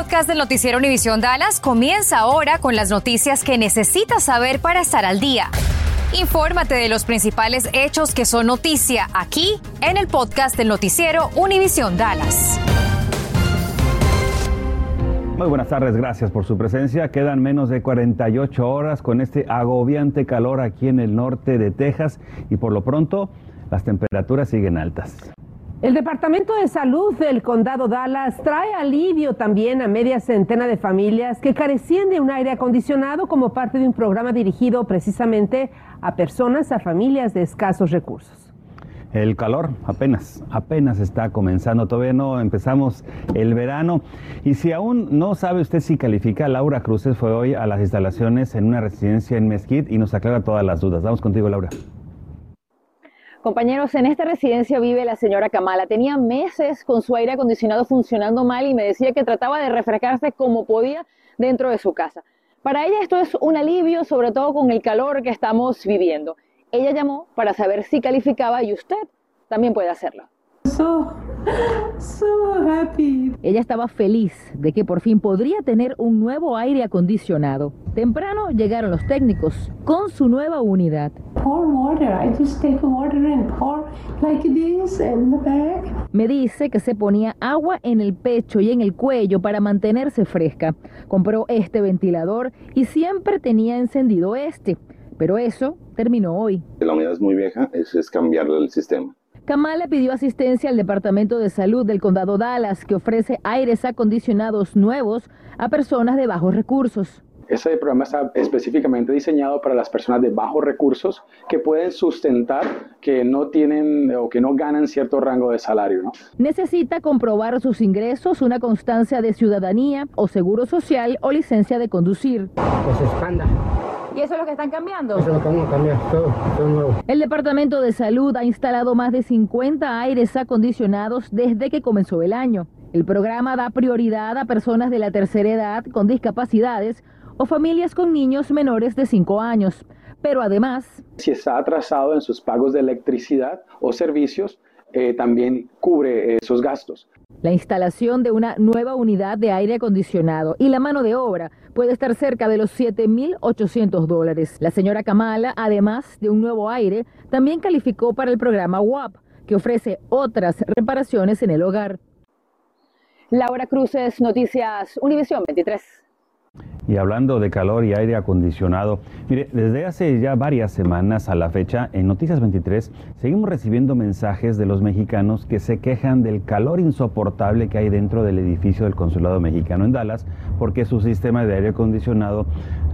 podcast del noticiero Univisión Dallas comienza ahora con las noticias que necesitas saber para estar al día. Infórmate de los principales hechos que son noticia aquí en el podcast del noticiero Univisión Dallas. Muy buenas tardes, gracias por su presencia. Quedan menos de 48 horas con este agobiante calor aquí en el norte de Texas y por lo pronto las temperaturas siguen altas. El Departamento de Salud del Condado Dallas trae alivio también a media centena de familias que carecían de un aire acondicionado como parte de un programa dirigido precisamente a personas, a familias de escasos recursos. El calor apenas, apenas está comenzando, todavía no empezamos el verano. Y si aún no sabe usted si califica, Laura Cruces fue hoy a las instalaciones en una residencia en Mesquite y nos aclara todas las dudas. Vamos contigo, Laura. Compañeros, en esta residencia vive la señora Kamala. Tenía meses con su aire acondicionado funcionando mal y me decía que trataba de refrescarse como podía dentro de su casa. Para ella esto es un alivio, sobre todo con el calor que estamos viviendo. Ella llamó para saber si calificaba y usted también puede hacerlo. So, so happy. Ella estaba feliz de que por fin podría tener un nuevo aire acondicionado. Temprano llegaron los técnicos con su nueva unidad. Pour water. I just take water and pour like this in the bag. Me dice que se ponía agua en el pecho y en el cuello para mantenerse fresca. Compró este ventilador y siempre tenía encendido este. Pero eso terminó hoy. La unidad es muy vieja, eso es cambiarle el sistema. Kamala pidió asistencia al Departamento de Salud del Condado Dallas, que ofrece aires acondicionados nuevos a personas de bajos recursos. Este programa está específicamente diseñado para las personas de bajos recursos que pueden sustentar que no tienen o que no ganan cierto rango de salario. ¿no? Necesita comprobar sus ingresos, una constancia de ciudadanía o seguro social o licencia de conducir. Que se expanda. ¿Y eso es lo que están cambiando? Eso lo vamos a cambiar, todo, todo nuevo. El Departamento de Salud ha instalado más de 50 aires acondicionados desde que comenzó el año. El programa da prioridad a personas de la tercera edad con discapacidades o familias con niños menores de 5 años. Pero además, Si está atrasado en sus pagos de electricidad o servicios, eh, también cubre esos gastos. la instalación de una nueva unidad de aire acondicionado y la mano de obra puede estar cerca de los 7.800 dólares. La señora Kamala, además de un nuevo aire, también calificó para el programa WAP, que ofrece otras reparaciones en el hogar. Laura Cruces, Noticias Univisión 23. Y hablando de calor y aire acondicionado, mire, desde hace ya varias semanas a la fecha, en Noticias 23, seguimos recibiendo mensajes de los mexicanos que se quejan del calor insoportable que hay dentro del edificio del Consulado Mexicano en Dallas, porque su sistema de aire acondicionado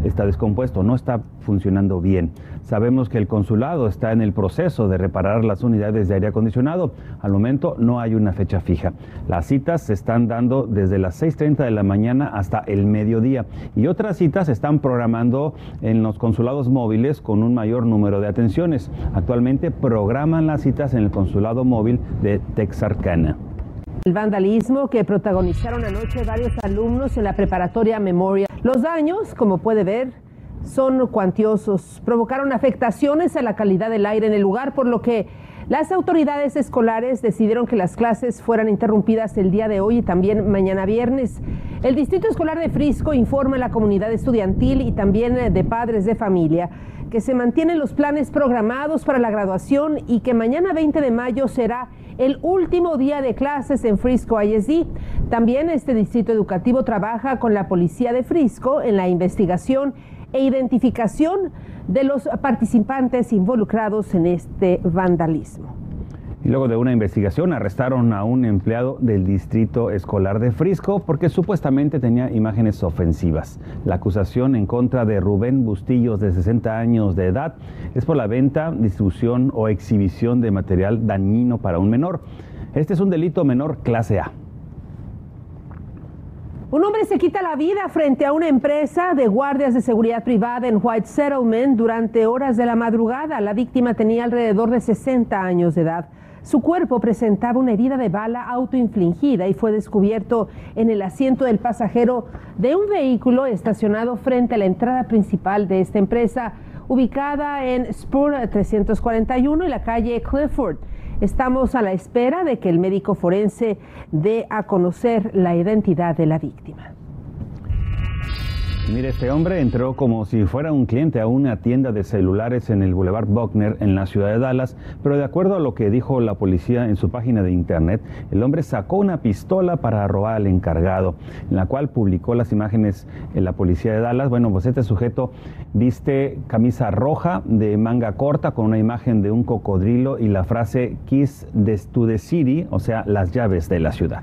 está descompuesto, no está funcionando bien. Sabemos que el consulado está en el proceso de reparar las unidades de aire acondicionado. Al momento no hay una fecha fija. Las citas se están dando desde las 6.30 de la mañana hasta el mediodía otras citas están programando en los consulados móviles con un mayor número de atenciones. Actualmente programan las citas en el consulado móvil de Texarkana. El vandalismo que protagonizaron anoche varios alumnos en la preparatoria Memoria. Los daños, como puede ver, son cuantiosos. Provocaron afectaciones a la calidad del aire en el lugar, por lo que las autoridades escolares decidieron que las clases fueran interrumpidas el día de hoy y también mañana viernes. El Distrito Escolar de Frisco informa a la comunidad estudiantil y también eh, de padres de familia que se mantienen los planes programados para la graduación y que mañana 20 de mayo será el último día de clases en Frisco ISD. También este distrito educativo trabaja con la policía de Frisco en la investigación e identificación de los participantes involucrados en este vandalismo. Y luego de una investigación arrestaron a un empleado del distrito escolar de Frisco porque supuestamente tenía imágenes ofensivas. La acusación en contra de Rubén Bustillos de 60 años de edad es por la venta, distribución o exhibición de material dañino para un menor. Este es un delito menor clase A. Un hombre se quita la vida frente a una empresa de guardias de seguridad privada en White Settlement durante horas de la madrugada. La víctima tenía alrededor de 60 años de edad. Su cuerpo presentaba una herida de bala autoinfligida y fue descubierto en el asiento del pasajero de un vehículo estacionado frente a la entrada principal de esta empresa, ubicada en Spur 341 y la calle Clifford. Estamos a la espera de que el médico forense dé a conocer la identidad de la víctima. Mire, este hombre entró como si fuera un cliente a una tienda de celulares en el Boulevard Buckner en la ciudad de Dallas, pero de acuerdo a lo que dijo la policía en su página de internet, el hombre sacó una pistola para robar al encargado, en la cual publicó las imágenes en la policía de Dallas. Bueno, pues este sujeto viste camisa roja de manga corta con una imagen de un cocodrilo y la frase Kiss to the City, o sea, las llaves de la ciudad.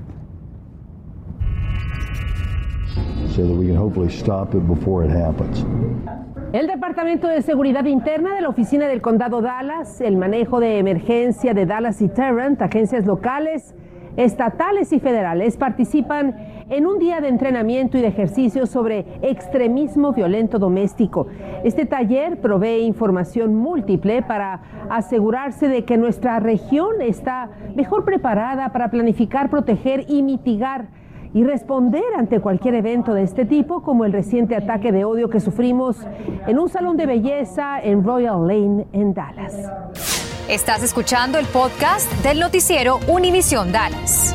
El Departamento de Seguridad Interna de la Oficina del Condado Dallas, el manejo de emergencia de Dallas y Tarrant, agencias locales, estatales y federales participan en un día de entrenamiento y de ejercicio sobre extremismo violento doméstico. Este taller provee información múltiple para asegurarse de que nuestra región está mejor preparada para planificar, proteger y mitigar y responder ante cualquier evento de este tipo, como el reciente ataque de odio que sufrimos en un salón de belleza en Royal Lane, en Dallas. Estás escuchando el podcast del noticiero Univisión Dallas.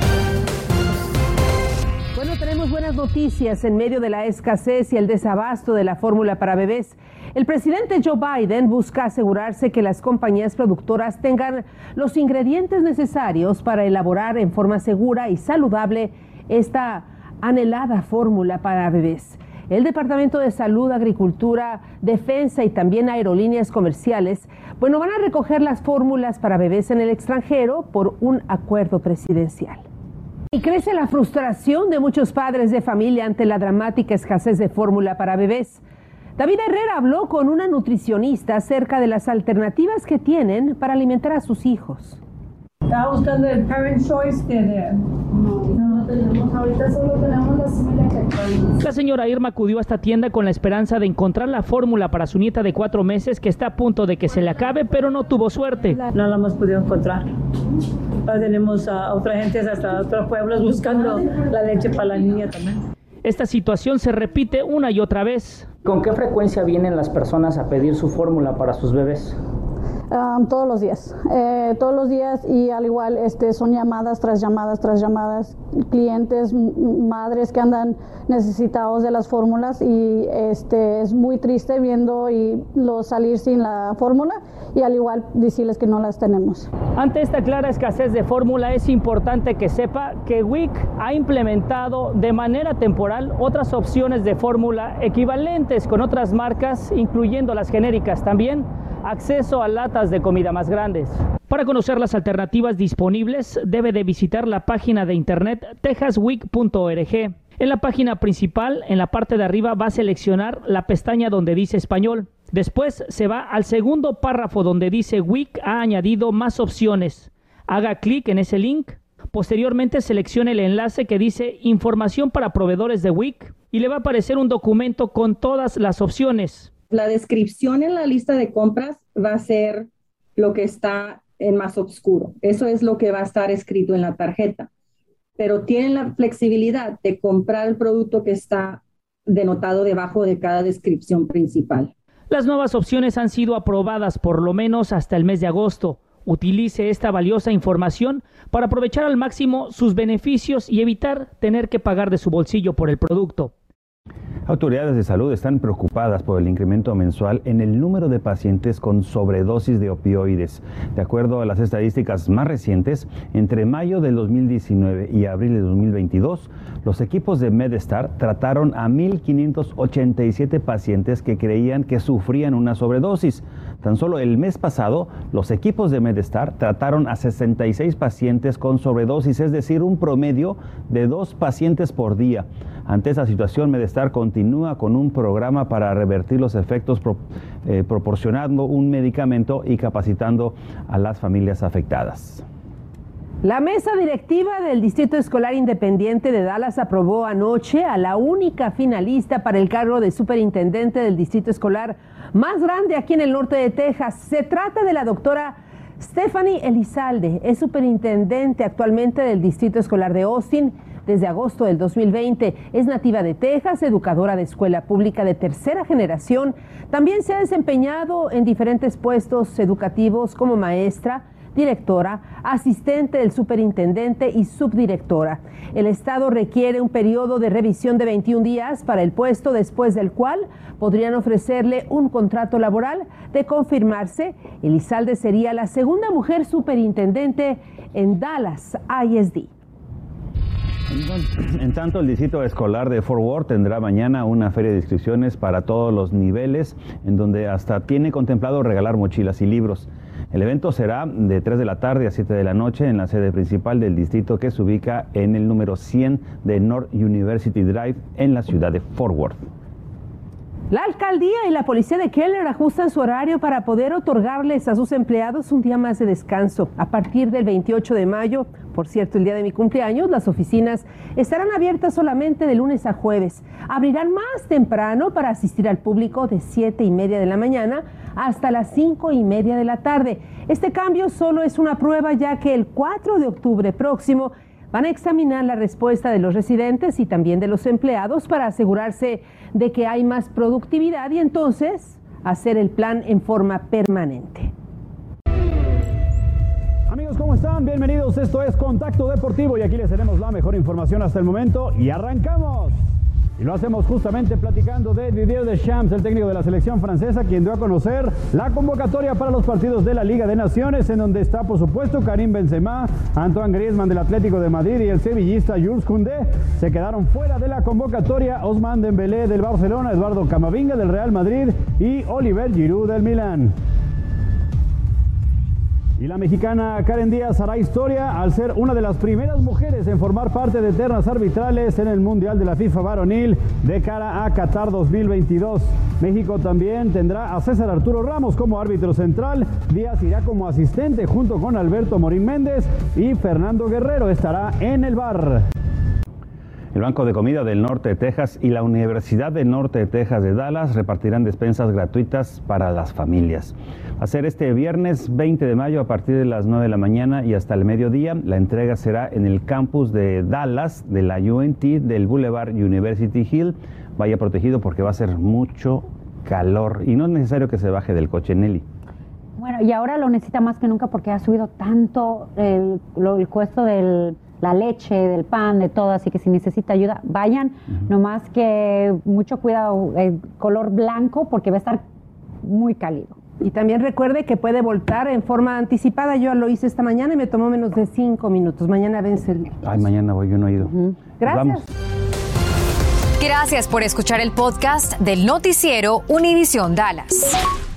Bueno, tenemos buenas noticias en medio de la escasez y el desabasto de la fórmula para bebés. El presidente Joe Biden busca asegurarse que las compañías productoras tengan los ingredientes necesarios para elaborar en forma segura y saludable esta anhelada fórmula para bebés. El Departamento de Salud, Agricultura, Defensa y también aerolíneas comerciales, bueno, van a recoger las fórmulas para bebés en el extranjero por un acuerdo presidencial. Y crece la frustración de muchos padres de familia ante la dramática escasez de fórmula para bebés. David Herrera habló con una nutricionista acerca de las alternativas que tienen para alimentar a sus hijos. Estaba buscando el Parent Choice de... No, tenemos, ahorita solo tenemos la La señora Irma acudió a esta tienda con la esperanza de encontrar la fórmula para su nieta de cuatro meses que está a punto de que se le acabe, pero no tuvo suerte. No la hemos podido encontrar. Ahora tenemos a otra gente hasta otros pueblos buscando la leche para la niña también. Esta situación se repite una y otra vez. ¿Con qué frecuencia vienen las personas a pedir su fórmula para sus bebés? Todos los días, eh, todos los días y al igual este, son llamadas tras llamadas tras llamadas, clientes, madres que andan necesitados de las fórmulas y este, es muy triste viendo y los salir sin la fórmula y al igual decirles que no las tenemos. Ante esta clara escasez de fórmula es importante que sepa que WIC ha implementado de manera temporal otras opciones de fórmula equivalentes con otras marcas, incluyendo las genéricas también acceso a latas de comida más grandes. Para conocer las alternativas disponibles, debe de visitar la página de internet texasweek.org. En la página principal, en la parte de arriba, va a seleccionar la pestaña donde dice español. Después se va al segundo párrafo donde dice Week ha añadido más opciones. Haga clic en ese link. Posteriormente seleccione el enlace que dice Información para proveedores de Week y le va a aparecer un documento con todas las opciones. La descripción en la lista de compras va a ser lo que está en más oscuro. Eso es lo que va a estar escrito en la tarjeta. Pero tienen la flexibilidad de comprar el producto que está denotado debajo de cada descripción principal. Las nuevas opciones han sido aprobadas por lo menos hasta el mes de agosto. Utilice esta valiosa información para aprovechar al máximo sus beneficios y evitar tener que pagar de su bolsillo por el producto. Autoridades de salud están preocupadas por el incremento mensual en el número de pacientes con sobredosis de opioides. De acuerdo a las estadísticas más recientes, entre mayo del 2019 y abril de 2022, los equipos de MedStar trataron a 1.587 pacientes que creían que sufrían una sobredosis. Tan solo el mes pasado, los equipos de MedStar trataron a 66 pacientes con sobredosis, es decir, un promedio de dos pacientes por día. Ante esa situación, MedStar continúa con un programa para revertir los efectos eh, proporcionando un medicamento y capacitando a las familias afectadas. La mesa directiva del Distrito Escolar Independiente de Dallas aprobó anoche a la única finalista para el cargo de superintendente del Distrito Escolar más grande aquí en el norte de Texas. Se trata de la doctora Stephanie Elizalde. Es superintendente actualmente del Distrito Escolar de Austin desde agosto del 2020. Es nativa de Texas, educadora de escuela pública de tercera generación. También se ha desempeñado en diferentes puestos educativos como maestra, directora, asistente del superintendente y subdirectora. El Estado requiere un periodo de revisión de 21 días para el puesto, después del cual podrían ofrecerle un contrato laboral. De confirmarse, Elizalde sería la segunda mujer superintendente en Dallas ISD. En tanto, el distrito escolar de Fort Worth tendrá mañana una feria de inscripciones para todos los niveles, en donde hasta tiene contemplado regalar mochilas y libros. El evento será de 3 de la tarde a 7 de la noche en la sede principal del distrito que se ubica en el número 100 de North University Drive en la ciudad de Fort Worth. La alcaldía y la policía de Keller ajustan su horario para poder otorgarles a sus empleados un día más de descanso. A partir del 28 de mayo, por cierto, el día de mi cumpleaños, las oficinas estarán abiertas solamente de lunes a jueves. Abrirán más temprano para asistir al público de 7 y media de la mañana hasta las 5 y media de la tarde. Este cambio solo es una prueba ya que el 4 de octubre próximo Van a examinar la respuesta de los residentes y también de los empleados para asegurarse de que hay más productividad y entonces hacer el plan en forma permanente. Amigos, ¿cómo están? Bienvenidos. Esto es Contacto Deportivo y aquí les tenemos la mejor información hasta el momento y arrancamos. Y lo hacemos justamente platicando de Didier Deschamps, el técnico de la selección francesa, quien dio a conocer la convocatoria para los partidos de la Liga de Naciones, en donde está, por supuesto, Karim Benzema, Antoine Griezmann del Atlético de Madrid y el sevillista Jules Koundé. Se quedaron fuera de la convocatoria Osman Dembélé del Barcelona, Eduardo Camavinga del Real Madrid y Oliver Giroud del Milán. Y la mexicana Karen Díaz hará historia al ser una de las primeras mujeres en formar parte de ternas arbitrales en el Mundial de la FIFA varonil de cara a Qatar 2022. México también tendrá a César Arturo Ramos como árbitro central, Díaz irá como asistente junto con Alberto Morín Méndez y Fernando Guerrero estará en el bar. El Banco de Comida del Norte de Texas y la Universidad del Norte de Texas de Dallas repartirán despensas gratuitas para las familias. Va a ser este viernes 20 de mayo a partir de las 9 de la mañana y hasta el mediodía. La entrega será en el campus de Dallas de la UNT del Boulevard University Hill. Vaya protegido porque va a ser mucho calor y no es necesario que se baje del coche Nelly. Bueno, y ahora lo necesita más que nunca porque ha subido tanto el, el costo de la leche, del pan, de todo, así que si necesita ayuda, vayan, nomás que mucho cuidado, el color blanco porque va a estar muy cálido. Y también recuerde que puede voltar en forma anticipada. Yo lo hice esta mañana y me tomó menos de cinco minutos. Mañana vence el... Ay, mañana voy, yo no he ido. Gracias. Gracias por escuchar el podcast del noticiero Univisión Dallas.